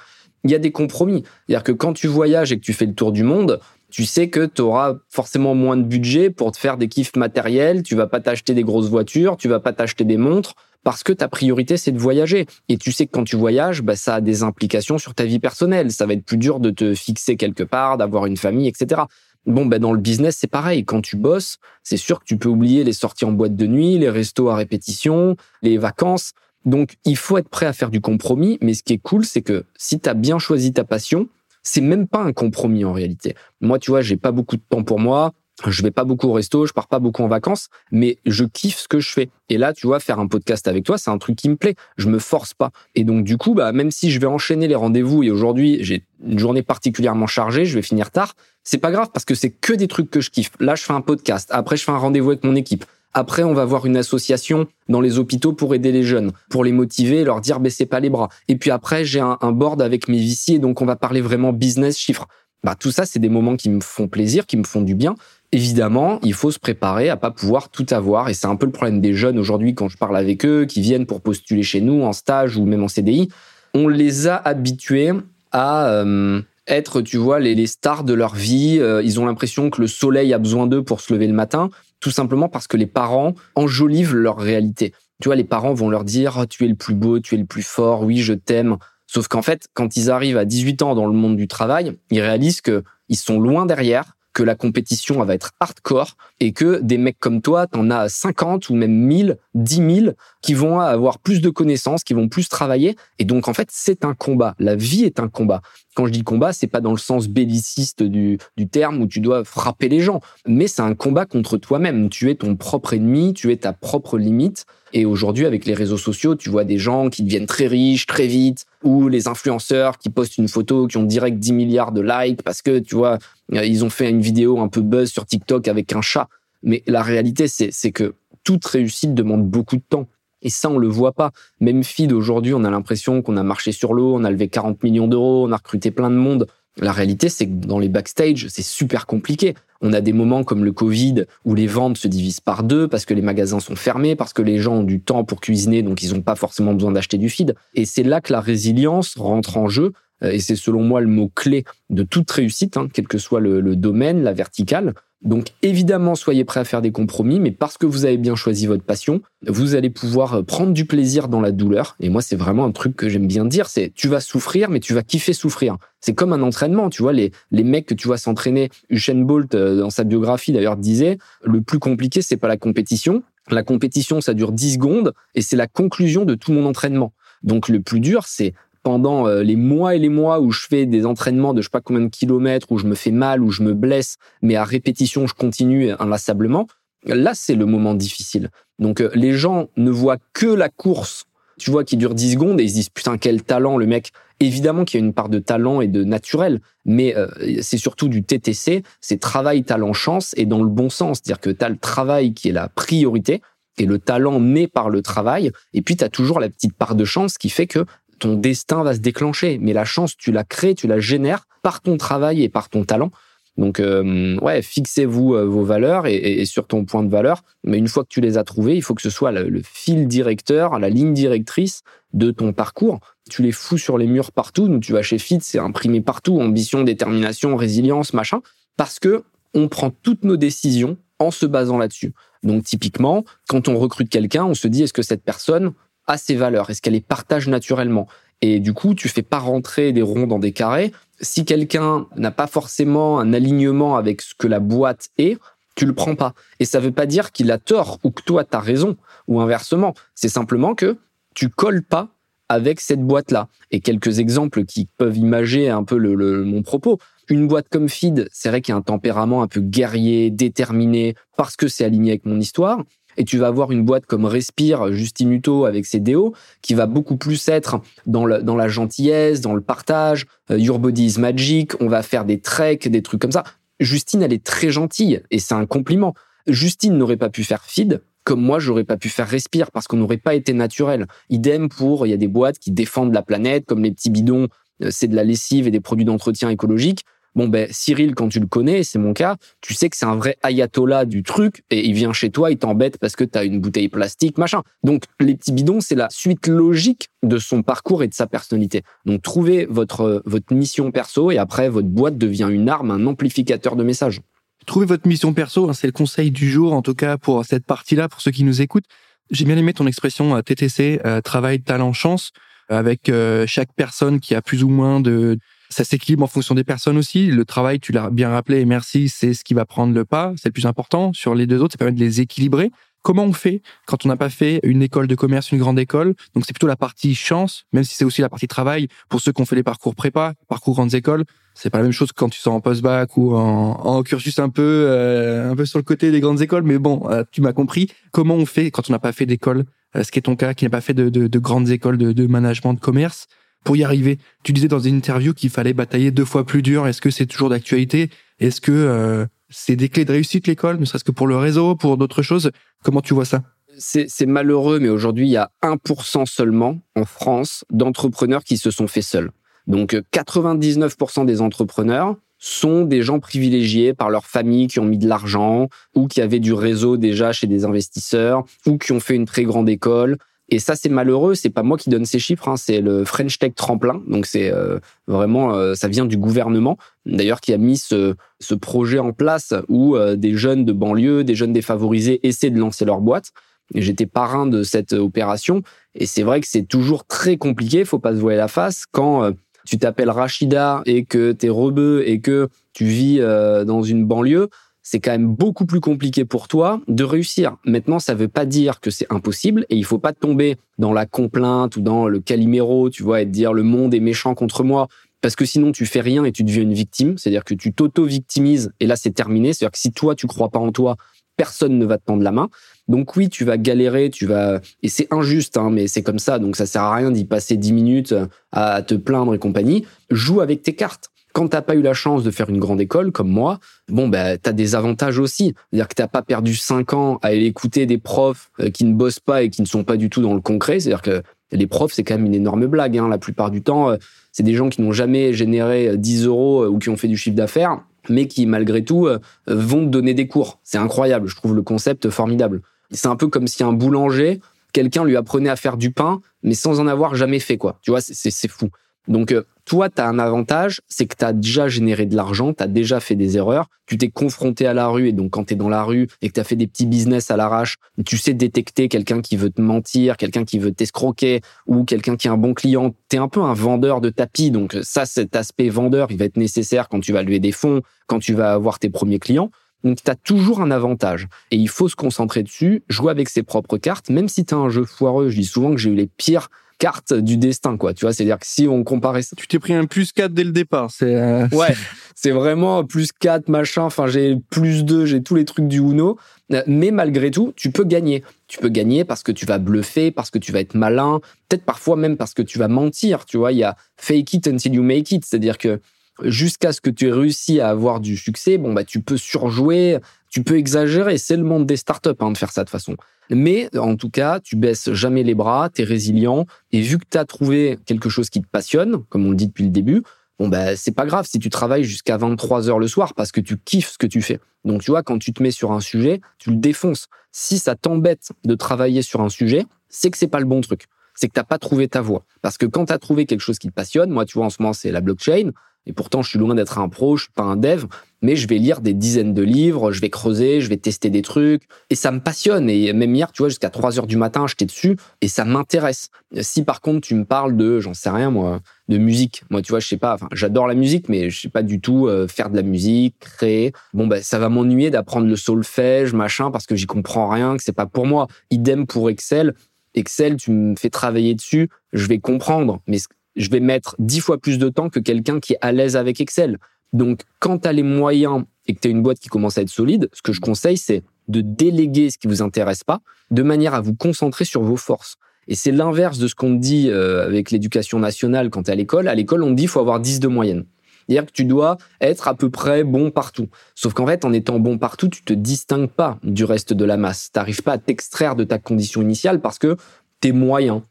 il y a des compromis. C'est-à-dire que quand tu voyages et que tu fais le tour du monde, tu sais que tu auras forcément moins de budget pour te faire des kiffs matériels, tu vas pas t'acheter des grosses voitures, tu vas pas t'acheter des montres parce que ta priorité c'est de voyager et tu sais que quand tu voyages, bah, ça a des implications sur ta vie personnelle, ça va être plus dur de te fixer quelque part, d'avoir une famille, etc. Bon, ben dans le business, c'est pareil. Quand tu bosses, c'est sûr que tu peux oublier les sorties en boîte de nuit, les restos à répétition, les vacances. Donc, il faut être prêt à faire du compromis. Mais ce qui est cool, c'est que si tu as bien choisi ta passion, c'est même pas un compromis en réalité. Moi, tu vois, j'ai pas beaucoup de temps pour moi. Je vais pas beaucoup au resto, je pars pas beaucoup en vacances, mais je kiffe ce que je fais. Et là, tu vois, faire un podcast avec toi, c'est un truc qui me plaît. Je me force pas. Et donc, du coup, bah, même si je vais enchaîner les rendez-vous et aujourd'hui, j'ai une journée particulièrement chargée, je vais finir tard, c'est pas grave parce que c'est que des trucs que je kiffe. Là, je fais un podcast. Après, je fais un rendez-vous avec mon équipe. Après, on va voir une association dans les hôpitaux pour aider les jeunes, pour les motiver, leur dire baissez pas les bras. Et puis après, j'ai un, board avec mes viciers, donc on va parler vraiment business, chiffres. Bah, tout ça, c'est des moments qui me font plaisir, qui me font du bien. Évidemment, il faut se préparer à pas pouvoir tout avoir. Et c'est un peu le problème des jeunes aujourd'hui quand je parle avec eux, qui viennent pour postuler chez nous en stage ou même en CDI. On les a habitués à euh, être, tu vois, les, stars de leur vie. Euh, ils ont l'impression que le soleil a besoin d'eux pour se lever le matin tout simplement parce que les parents enjolivent leur réalité. Tu vois, les parents vont leur dire oh, tu es le plus beau, tu es le plus fort, oui, je t'aime. Sauf qu'en fait, quand ils arrivent à 18 ans dans le monde du travail, ils réalisent que ils sont loin derrière, que la compétition va être hardcore et que des mecs comme toi, t'en as 50 ou même 1000, 10 000 qui vont avoir plus de connaissances, qui vont plus travailler. Et donc, en fait, c'est un combat. La vie est un combat. Quand je dis combat, c'est pas dans le sens belliciste du, du terme où tu dois frapper les gens, mais c'est un combat contre toi-même. Tu es ton propre ennemi, tu es ta propre limite. Et aujourd'hui, avec les réseaux sociaux, tu vois des gens qui deviennent très riches très vite, ou les influenceurs qui postent une photo qui ont direct 10 milliards de likes parce que, tu vois, ils ont fait une vidéo un peu buzz sur TikTok avec un chat. Mais la réalité, c'est que toute réussite demande beaucoup de temps. Et ça, on le voit pas. Même feed aujourd'hui, on a l'impression qu'on a marché sur l'eau, on a levé 40 millions d'euros, on a recruté plein de monde. La réalité, c'est que dans les backstage, c'est super compliqué. On a des moments comme le Covid où les ventes se divisent par deux parce que les magasins sont fermés, parce que les gens ont du temps pour cuisiner, donc ils n'ont pas forcément besoin d'acheter du feed. Et c'est là que la résilience rentre en jeu. Euh, et c'est selon moi le mot clé de toute réussite, hein, quel que soit le domaine, la verticale. Donc évidemment, soyez prêts à faire des compromis, mais parce que vous avez bien choisi votre passion, vous allez pouvoir euh, prendre du plaisir dans la douleur. Et moi, c'est vraiment un truc que j'aime bien dire, c'est tu vas souffrir, mais tu vas kiffer souffrir. C'est comme un entraînement, tu vois, les, les mecs que tu vois s'entraîner, Usain Bolt, euh, dans sa biographie d'ailleurs, disait, le plus compliqué, c'est pas la compétition. La compétition, ça dure 10 secondes et c'est la conclusion de tout mon entraînement. Donc le plus dur, c'est pendant euh, les mois et les mois où je fais des entraînements de je sais pas combien de kilomètres, où je me fais mal, où je me blesse, mais à répétition, je continue inlassablement, là, c'est le moment difficile. Donc, euh, les gens ne voient que la course, tu vois, qui dure 10 secondes et ils se disent, putain, quel talent, le mec. Évidemment qu'il y a une part de talent et de naturel, mais euh, c'est surtout du TTC, c'est travail, talent, chance, et dans le bon sens. C'est-à-dire que tu as le travail qui est la priorité, et le talent né par le travail, et puis tu as toujours la petite part de chance qui fait que ton destin va se déclencher. Mais la chance, tu la crées, tu la génères par ton travail et par ton talent. Donc, euh, ouais, fixez-vous euh, vos valeurs et, sur ton point de valeur. Mais une fois que tu les as trouvées, il faut que ce soit le, fil directeur, la ligne directrice de ton parcours. Tu les fous sur les murs partout. Nous, tu vas chez Fit, c'est imprimé partout. Ambition, détermination, résilience, machin. Parce que on prend toutes nos décisions en se basant là-dessus. Donc, typiquement, quand on recrute quelqu'un, on se dit est-ce que cette personne a ses valeurs Est-ce qu'elle les partage naturellement? Et du coup, tu fais pas rentrer des ronds dans des carrés si quelqu'un n'a pas forcément un alignement avec ce que la boîte est, tu le prends pas. Et ça veut pas dire qu'il a tort ou que toi tu as raison ou inversement. C'est simplement que tu colles pas avec cette boîte-là. Et quelques exemples qui peuvent imager un peu le, mon propos. Une boîte comme Feed, c'est vrai qu'il y a un tempérament un peu guerrier, déterminé, parce que c'est aligné avec mon histoire et tu vas avoir une boîte comme Respire, Justine Hutto avec ses déos, qui va beaucoup plus être dans, dans la gentillesse, dans le partage. Euh, Your Body is Magic, on va faire des treks, des trucs comme ça. Justine, elle est très gentille et c'est un compliment. Justine n'aurait pas pu faire feed comme moi, j'aurais pas pu faire respire parce qu'on n'aurait pas été naturel. Idem pour, il y a des boîtes qui défendent la planète, comme les petits bidons, euh, c'est de la lessive et des produits d'entretien écologique. Bon, ben, Cyril, quand tu le connais, c'est mon cas, tu sais que c'est un vrai ayatollah du truc et il vient chez toi, il t'embête parce que tu as une bouteille plastique, machin. Donc, les petits bidons, c'est la suite logique de son parcours et de sa personnalité. Donc, trouvez votre, votre mission perso et après, votre boîte devient une arme, un amplificateur de messages. Trouvez votre mission perso, hein, c'est le conseil du jour, en tout cas pour cette partie-là, pour ceux qui nous écoutent. J'ai bien aimé ton expression euh, TTC, euh, travail, talent, chance, avec euh, chaque personne qui a plus ou moins de ça s'équilibre en fonction des personnes aussi. Le travail, tu l'as bien rappelé, et merci, c'est ce qui va prendre le pas. C'est le plus important. Sur les deux autres, ça permet de les équilibrer. Comment on fait quand on n'a pas fait une école de commerce, une grande école? Donc c'est plutôt la partie chance, même si c'est aussi la partie travail. Pour ceux qui ont fait les parcours prépa, parcours grandes écoles, c'est pas la même chose quand tu sors en post-bac ou en, cursus un peu euh, un peu sur le côté des grandes écoles. Mais bon, euh, tu m'as compris. Comment on fait quand on n'a pas fait d'école? Euh, Ce qui est ton cas, qui n'a pas fait de, de, de grandes écoles de, de management de commerce pour y arriver. Tu disais dans une interview qu'il fallait batailler deux fois plus dur. Est-ce que c'est toujours d'actualité? Est-ce que euh, c'est des clés de réussite l'école, ne serait-ce que pour le réseau, pour d'autres choses? Comment tu vois ça? C'est malheureux, mais aujourd'hui, il y a 1% seulement en France d'entrepreneurs qui se sont faits seuls. Donc 99% des entrepreneurs sont des gens privilégiés par leur famille qui ont mis de l'argent ou qui avaient du réseau déjà chez des investisseurs ou qui ont fait une très grande école et ça, c'est malheureux. C'est pas moi qui donne ces chiffres. Hein, c'est le French Tech Tremplin. Donc c'est euh, vraiment, euh, ça vient du gouvernement, d'ailleurs, qui a mis ce, ce projet en place où euh, des jeunes de banlieue, des jeunes défavorisés essaient de lancer leur boîte. J'étais parrain de cette opération. Et c'est vrai que c'est toujours très compliqué. Faut pas se voiler la face quand tu t'appelles Rachida et que t'es rebeu et que tu vis dans une banlieue c'est quand même beaucoup plus compliqué pour toi de réussir. Maintenant, ça veut pas dire que c'est impossible et il faut pas tomber dans la complainte ou dans le caliméro, tu vois, et te dire le monde est méchant contre moi. Parce que sinon, tu fais rien et tu deviens une victime. C'est-à-dire que tu t'auto-victimises et là, c'est terminé. C'est-à-dire que si toi, tu crois pas en toi, personne ne va te tendre la main. Donc oui, tu vas galérer, tu vas et c'est injuste, hein, mais c'est comme ça. Donc ça sert à rien d'y passer dix minutes à te plaindre et compagnie. Joue avec tes cartes quand t'as pas eu la chance de faire une grande école comme moi, bon ben t'as des avantages aussi. C'est-à-dire que t'as pas perdu cinq ans à aller écouter des profs euh, qui ne bossent pas et qui ne sont pas du tout dans le concret. C'est-à-dire que les profs, c'est quand même une énorme blague. Hein. La plupart du temps, euh, c'est des gens qui n'ont jamais généré 10 euh, euros ou qui ont fait du chiffre d'affaires, mais qui malgré tout vont te donner des cours. C'est incroyable. Je trouve le concept formidable. C'est un peu comme si un boulanger, quelqu'un lui apprenait à faire du pain, mais sans en avoir jamais fait quoi. Tu vois, c'est fou. Donc toi, tu as un avantage, c'est que tu as déjà généré de l'argent, tu as déjà fait des erreurs, tu t'es confronté à la rue et donc quand tu es dans la rue et que tu as fait des petits business à l'arrache, tu sais détecter quelqu'un qui veut te mentir, quelqu'un qui veut t'escroquer ou quelqu'un qui est un bon client. Tu es un peu un vendeur de tapis, donc ça, cet aspect vendeur, il va être nécessaire quand tu vas lever des fonds, quand tu vas avoir tes premiers clients. Donc, tu as toujours un avantage. Et il faut se concentrer dessus, jouer avec ses propres cartes, même si tu as un jeu foireux. Je dis souvent que j'ai eu les pires carte du destin, quoi. Tu vois, c'est-à-dire que si on comparait ça. Tu t'es pris un plus 4 dès le départ. C'est, euh, [LAUGHS] ouais, c'est vraiment plus 4, machin. Enfin, j'ai plus 2, j'ai tous les trucs du Uno. Mais malgré tout, tu peux gagner. Tu peux gagner parce que tu vas bluffer, parce que tu vas être malin, peut-être parfois même parce que tu vas mentir. Tu vois, il y a fake it until you make it. C'est-à-dire que jusqu'à ce que tu aies réussi à avoir du succès, bon, bah, tu peux surjouer, tu peux exagérer. C'est le monde des startups hein, de faire ça de façon. Mais en tout cas, tu baisses jamais les bras, tu es résilient. Et vu que tu as trouvé quelque chose qui te passionne, comme on le dit depuis le début, bon bah c'est pas grave si tu travailles jusqu'à 23 heures le soir parce que tu kiffes ce que tu fais. Donc tu vois, quand tu te mets sur un sujet, tu le défonces. Si ça t'embête de travailler sur un sujet, c'est que c'est pas le bon truc. C'est que t'as pas trouvé ta voie. Parce que quand tu as trouvé quelque chose qui te passionne, moi tu vois en ce moment c'est la blockchain, et pourtant, je suis loin d'être un pro, je suis pas un dev, mais je vais lire des dizaines de livres, je vais creuser, je vais tester des trucs, et ça me passionne. Et même hier, tu vois, jusqu'à 3 heures du matin, j'étais dessus, et ça m'intéresse. Si par contre, tu me parles de, j'en sais rien, moi, de musique, moi, tu vois, je sais pas, enfin, j'adore la musique, mais je sais pas du tout euh, faire de la musique, créer. Bon, ben, ça va m'ennuyer d'apprendre le solfège, machin, parce que j'y comprends rien, que c'est pas pour moi. Idem pour Excel. Excel, tu me fais travailler dessus, je vais comprendre. Mais je vais mettre dix fois plus de temps que quelqu'un qui est à l'aise avec Excel. Donc, quand tu as les moyens et que tu as une boîte qui commence à être solide, ce que je conseille, c'est de déléguer ce qui vous intéresse pas, de manière à vous concentrer sur vos forces. Et c'est l'inverse de ce qu'on dit euh, avec l'éducation nationale quand tu à l'école. À l'école, on dit qu'il faut avoir 10 de moyenne. C'est-à-dire que tu dois être à peu près bon partout. Sauf qu'en fait, en étant bon partout, tu te distingues pas du reste de la masse. Tu n'arrives pas à t'extraire de ta condition initiale parce que tu es moyen.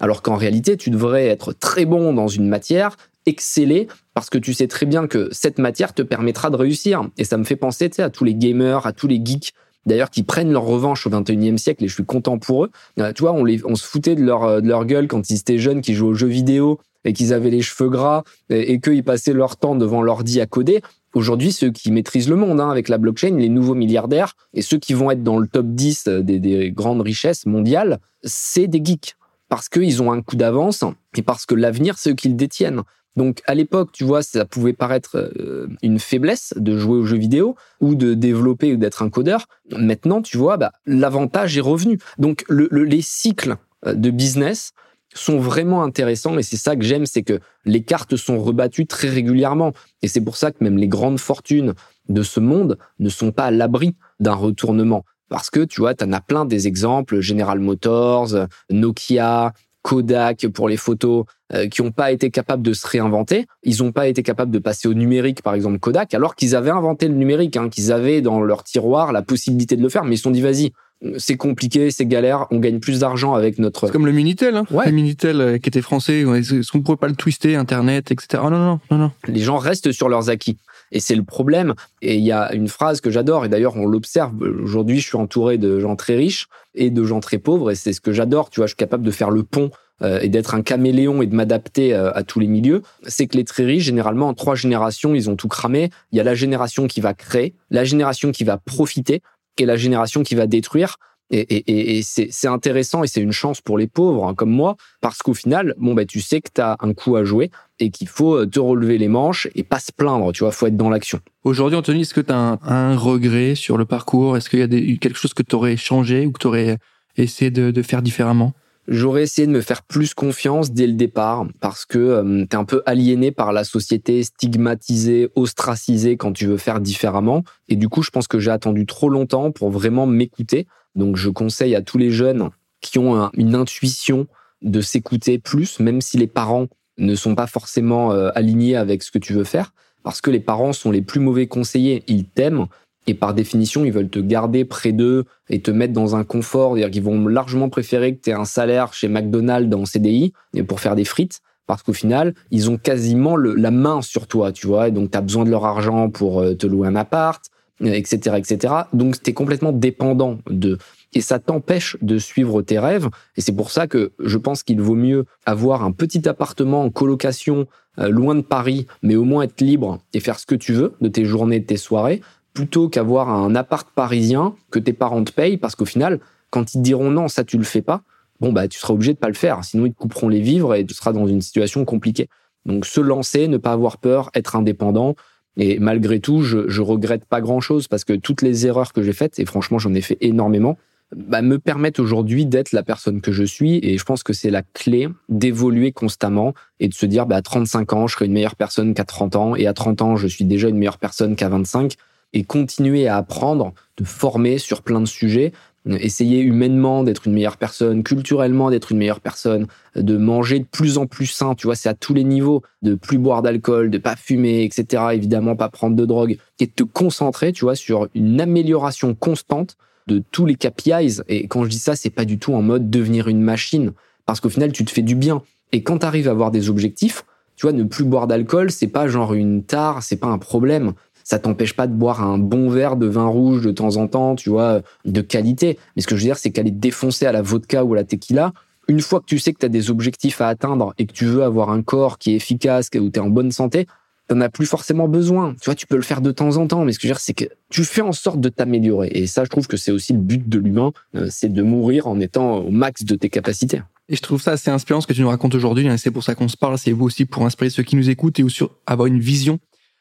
Alors qu'en réalité, tu devrais être très bon dans une matière, exceller, parce que tu sais très bien que cette matière te permettra de réussir. Et ça me fait penser à tous les gamers, à tous les geeks, d'ailleurs, qui prennent leur revanche au 21e siècle, et je suis content pour eux. Euh, tu vois, on, les, on se foutait de leur, euh, de leur gueule quand ils étaient jeunes, qui jouaient aux jeux vidéo, et qu'ils avaient les cheveux gras, et, qu'ils passaient leur temps devant l'ordi à coder. Aujourd'hui, ceux qui maîtrisent le monde hein, avec la blockchain, les nouveaux milliardaires, et ceux qui vont être dans le top 10 des, des grandes richesses mondiales, c'est des geeks parce qu'ils ont un coup d'avance et parce que l'avenir, c'est eux qui le détiennent. Donc à l'époque, tu vois, ça pouvait paraître euh, une faiblesse de jouer aux jeux vidéo ou de développer ou d'être un codeur. Maintenant, tu vois, bah, l'avantage est revenu. Donc les cycles euh, de business sont vraiment intéressants et c'est ça que j'aime, c'est que les cartes sont rebattues très régulièrement. Et c'est pour ça que même les grandes fortunes de ce monde ne sont pas à l'abri d'un retournement. Parce que tu vois, tu en as plein des exemples, General Motors, Nokia, Kodak pour les photos, euh, qui n'ont pas été capables de se réinventer. Ils n'ont pas été capables de passer au numérique, par exemple Kodak, alors qu'ils avaient inventé le numérique, hein, qu'ils avaient dans leur tiroir la possibilité de le faire, mais ils se sont dit, vas-y, c'est compliqué, c'est galère, on gagne plus d'argent avec notre... C'est comme le Minitel, hein le Minitel euh, qui était français, est-ce qu'on ne pourrait pas le twister, Internet, etc. Oh non, non, non, non. Les gens restent sur leurs acquis. Et c'est le problème. Et il y a une phrase que j'adore, et d'ailleurs on l'observe. Aujourd'hui, je suis entouré de gens très riches et de gens très pauvres, et c'est ce que j'adore. Tu vois, je suis capable de faire le pont euh, et d'être un caméléon et de m'adapter euh, à tous les milieux. C'est que les très riches, généralement, en trois générations, ils ont tout cramé. Il y a la génération qui va créer, la génération qui va profiter et la génération qui va détruire. Et, c'est intéressant et c'est une chance pour les pauvres hein, comme moi, parce qu'au final, bon, bah, tu sais que tu as un coup à jouer et qu'il faut euh, te relever les manches et pas se plaindre, tu vois, faut être dans l'action. Aujourd'hui, Anthony, est-ce que tu as un, regret sur le parcours? Est-ce qu'il y a des, quelque chose que tu aurais changé ou que tu aurais essayé de, faire différemment? J'aurais essayé de me faire plus confiance dès le départ parce que euh, tu es un peu aliéné par la société, stigmatisé, ostracisé quand tu veux faire différemment. Et du coup, je pense que j'ai attendu trop longtemps pour vraiment m'écouter. Donc, je conseille à tous les jeunes qui ont une intuition de s'écouter plus, même si les parents ne sont pas forcément euh, alignés avec ce que tu veux faire, parce que les parents sont les plus mauvais conseillers. Ils t'aiment et par définition, ils veulent te garder près d'eux et te mettre dans un confort. C'est-à-dire qu'ils vont largement préférer que tu aies un salaire chez McDonald's en CDI pour faire des frites, parce qu'au final, ils ont quasiment la main sur toi, tu vois. Et donc, tu as besoin de leur argent pour euh, te louer un appart, etc., etc. Donc, tu es complètement dépendant de et ça t'empêche de suivre tes rêves. Et c'est pour ça que je pense qu'il vaut mieux avoir un petit appartement en colocation euh, loin de Paris, mais au moins être libre et faire ce que tu veux de tes journées, de tes soirées, plutôt qu'avoir un appart parisien que tes parents te payent, parce qu'au final, quand ils te diront non, ça tu le fais pas, bon bah tu seras obligé de pas le faire, sinon ils te couperont les vivres et tu seras dans une situation compliquée. Donc se lancer, ne pas avoir peur, être indépendant. Et malgré tout, je, je regrette pas grand chose parce que toutes les erreurs que j'ai faites, et franchement j'en ai fait énormément, bah, me permettent aujourd'hui d'être la personne que je suis. Et je pense que c'est la clé d'évoluer constamment et de se dire, bah, à 35 ans, je serai une meilleure personne qu'à 30 ans. Et à 30 ans, je suis déjà une meilleure personne qu'à 25. Et continuer à apprendre, de former sur plein de sujets, essayer humainement d'être une meilleure personne, culturellement d'être une meilleure personne, de manger de plus en plus sain, tu vois, c'est à tous les niveaux, de plus boire d'alcool, de pas fumer, etc. Évidemment, pas prendre de drogue, et de te concentrer, tu vois, sur une amélioration constante de tous les KPIs. Et quand je dis ça, c'est pas du tout en mode devenir une machine, parce qu'au final, tu te fais du bien. Et quand tu arrives à avoir des objectifs, tu vois, ne plus boire d'alcool, c'est pas genre une tare, c'est pas un problème. Ça t'empêche pas de boire un bon verre de vin rouge de temps en temps, tu vois, de qualité. Mais ce que je veux dire, c'est qu'aller défoncer à la vodka ou à la tequila, une fois que tu sais que tu as des objectifs à atteindre et que tu veux avoir un corps qui est efficace, où tu es en bonne santé, t'en as plus forcément besoin. Tu vois, tu peux le faire de temps en temps, mais ce que je veux dire, c'est que tu fais en sorte de t'améliorer. Et ça, je trouve que c'est aussi le but de l'humain, euh, c'est de mourir en étant au max de tes capacités. Et je trouve ça assez inspirant ce que tu nous racontes aujourd'hui. Hein, c'est pour ça qu'on se parle. C'est vous aussi pour inspirer ceux qui nous écoutent et aussi avoir une vision.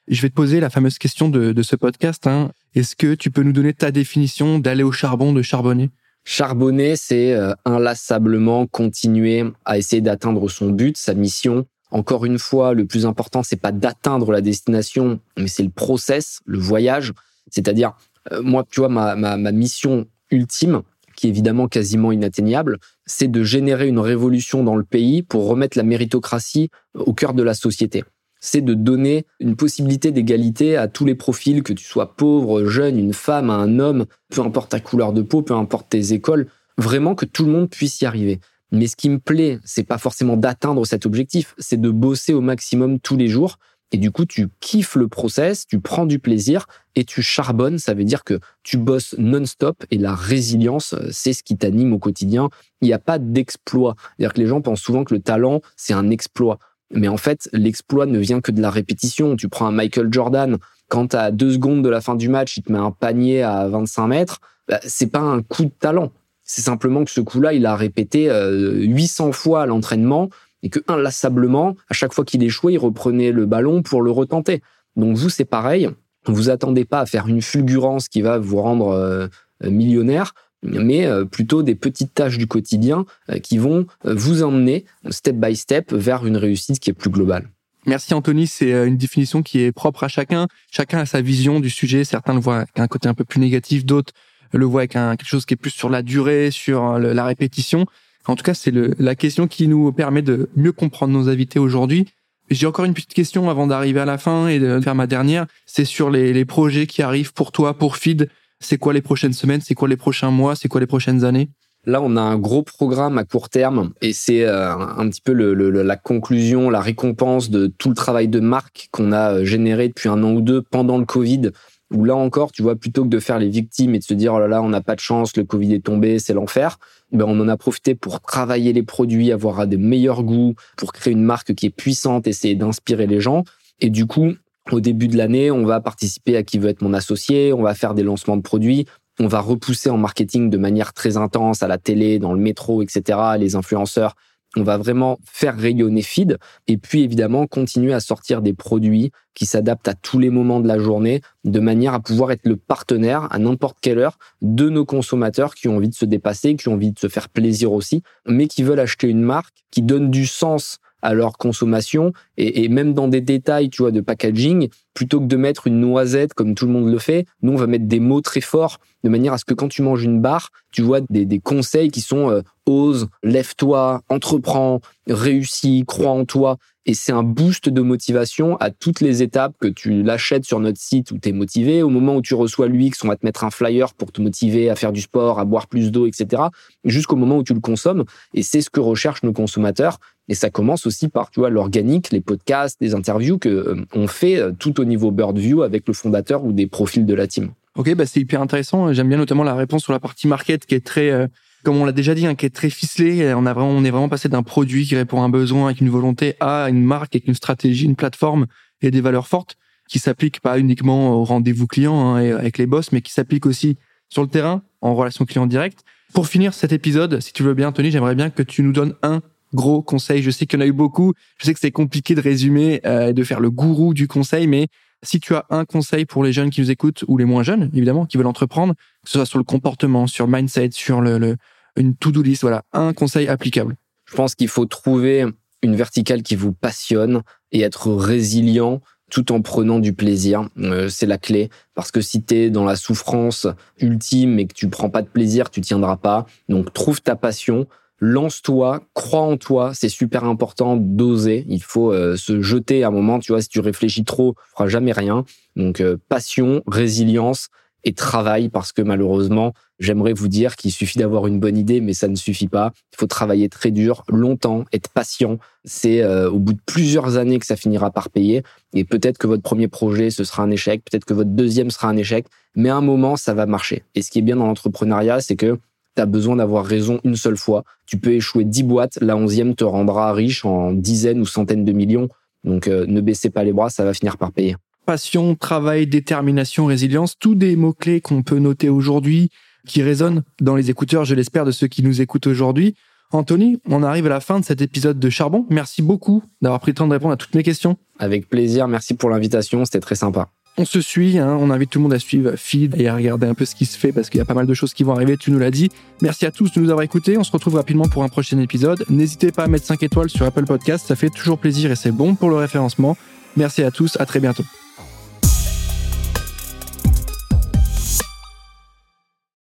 Je vais te poser la fameuse question de, ce podcast. Hein. Est-ce que tu peux nous donner ta définition d'aller au charbon, de charbonner? Charbonner, c'est euh, inlassablement continuer à essayer d'atteindre son but, sa mission, encore une fois, le plus important, c'est pas d'atteindre la destination, mais c'est le process, le voyage. C'est-à-dire, euh, moi, tu vois, ma, ma, ma mission ultime, qui est évidemment quasiment inatteignable, c'est de générer une révolution dans le pays pour remettre la méritocratie au cœur de la société. C'est de donner une possibilité d'égalité à tous les profils, que tu sois pauvre, jeune, une femme, un homme, peu importe ta couleur de peau, peu importe tes écoles, vraiment que tout le monde puisse y arriver. Mais ce qui me plaît, c'est pas forcément d'atteindre cet objectif, c'est de bosser au maximum tous les jours. Et du coup, tu kiffes le process, tu prends du plaisir et tu charbonnes. Ça veut dire que tu bosses non-stop et la résilience, c'est ce qui t'anime au quotidien. Il n'y a pas d'exploit. C'est-à-dire que les gens pensent souvent que le talent, c'est un exploit. Mais en fait, l'exploit ne vient que de la répétition. Tu prends un Michael Jordan, quand à deux secondes de la fin du match, il te met un panier à 25 mètres, bah, c'est pas un coup de talent. C'est simplement que ce coup-là, il a répété 800 euh, fois l'entraînement et que inlassablement, à chaque fois qu'il échouait, il reprenait le ballon pour le retenter. Donc vous, c'est pareil. Vous attendez pas à faire une fulgurance qui va vous rendre euh, millionnaire, mais euh, plutôt des petites tâches du quotidien qui vont vous emmener step by step vers une réussite qui est plus globale. Merci Anthony, c'est une définition qui est propre à chacun. Chacun a sa vision du sujet. Certains le voient avec un côté un peu plus négatif, d'autres le voit avec un, quelque chose qui est plus sur la durée, sur la répétition. En tout cas, c'est la question qui nous permet de mieux comprendre nos invités aujourd'hui. J'ai encore une petite question avant d'arriver à la fin et de faire ma dernière. C'est sur les, les projets qui arrivent pour toi, pour Feed. C'est quoi les prochaines semaines? C'est quoi les prochains mois? C'est quoi les prochaines années? Là, on a un gros programme à court terme et c'est euh, un petit peu le, la conclusion, la récompense de tout le travail de marque qu'on a euh, généré depuis un an ou deux pendant le Covid où là encore, tu vois, plutôt que de faire les victimes et de se dire, oh là là, on n'a pas de chance, le Covid est tombé, c'est l'enfer, ben on en a profité pour travailler les produits, avoir des meilleurs goûts, pour créer une marque qui est puissante, essayer d'inspirer les gens. Et du coup, au début de l'année, on va participer à qui veut être mon associé, on va faire des lancements de produits, on va repousser en marketing de manière très intense à la télé, dans le métro, etc., les influenceurs on va vraiment faire rayonner Feed et puis évidemment continuer à sortir des produits qui s'adaptent à tous les moments de la journée de manière à pouvoir être le partenaire à n'importe quelle heure de nos consommateurs qui ont envie de se dépasser, qui ont envie de se faire plaisir aussi, mais qui veulent acheter une marque qui donne du sens à leur consommation et, même dans des détails, tu vois, de packaging, plutôt que de mettre une noisette comme tout le monde le fait, nous on va mettre des mots très forts de manière à ce que quand tu manges une barre, tu vois des, conseils qui sont euh, ose, lève-toi, entreprends, réussis, crois en toi. Et c'est un boost de motivation à toutes les étapes que tu l'achètes sur notre site où tu es motivé, au moment où tu reçois l'UX, on va te mettre un flyer pour te motiver à faire du sport, à boire plus d'eau, etc. Jusqu'au moment où tu le consommes. Et c'est ce que recherchent nos consommateurs. Et ça commence aussi par, tu vois, l'organique, les podcasts, les interviews que euh, on fait euh, tout au niveau Birdview avec le fondateur ou des profils de la team. Ok, bah c'est hyper intéressant. J'aime bien notamment la réponse sur la partie market qui est très euh, comme on l'a déjà dit, hein, qui est très ficelé. On a vraiment, on est vraiment passé d'un produit qui répond à un besoin avec une volonté à une marque avec une stratégie, une plateforme et des valeurs fortes qui s'appliquent pas uniquement au rendez-vous client hein, et avec les boss, mais qui s'appliquent aussi sur le terrain en relation client directe. Pour finir cet épisode, si tu veux bien, Tony, j'aimerais bien que tu nous donnes un gros conseil. Je sais qu'il y en a eu beaucoup. Je sais que c'est compliqué de résumer euh, et de faire le gourou du conseil, mais Si tu as un conseil pour les jeunes qui nous écoutent ou les moins jeunes, évidemment, qui veulent entreprendre, que ce soit sur le comportement, sur le mindset, sur le, une to-do list, voilà, un conseil applicable. Je pense qu'il faut trouver une verticale qui vous passionne et être résilient tout en prenant du plaisir. Euh, c'est la clé. Parce que si tu es dans la souffrance ultime et que tu prends pas de plaisir, tu tiendras pas. Donc trouve ta passion, lance-toi, crois en toi, c'est super important d'oser. Il faut euh, se jeter à un moment, tu vois, si tu réfléchis trop, tu feras jamais rien. Donc euh, passion, résilience et travail parce que malheureusement, j'aimerais vous dire qu'il suffit d'avoir une bonne idée mais ça ne suffit pas. Il faut travailler très dur, longtemps, être patient. C'est euh, au bout de plusieurs années que ça finira par payer et peut-être que votre premier projet ce sera un échec, peut-être que votre deuxième sera un échec, mais à un moment ça va marcher. Et ce qui est bien dans l'entrepreneuriat, c'est que tu as besoin d'avoir raison une seule fois. Tu peux échouer 10 boîtes, la onzième te rendra riche en dizaines ou centaines de millions. Donc euh, ne baissez pas les bras, ça va finir par payer. Passion, travail, détermination, résilience, tous des mots-clés qu'on peut noter aujourd'hui, qui résonnent dans les écouteurs, je l'espère, de ceux qui nous écoutent aujourd'hui. Anthony, on arrive à la fin de cet épisode de Charbon. Merci beaucoup d'avoir pris le temps de répondre à toutes mes questions. Avec plaisir, merci pour l'invitation, c'était très sympa. On se suit, hein. on invite tout le monde à suivre Feed et à regarder un peu ce qui se fait parce qu'il y a pas mal de choses qui vont arriver, tu nous l'as dit. Merci à tous de nous avoir écoutés, on se retrouve rapidement pour un prochain épisode. N'hésitez pas à mettre 5 étoiles sur Apple Podcast, ça fait toujours plaisir et c'est bon pour le référencement. Merci à tous, à très bientôt.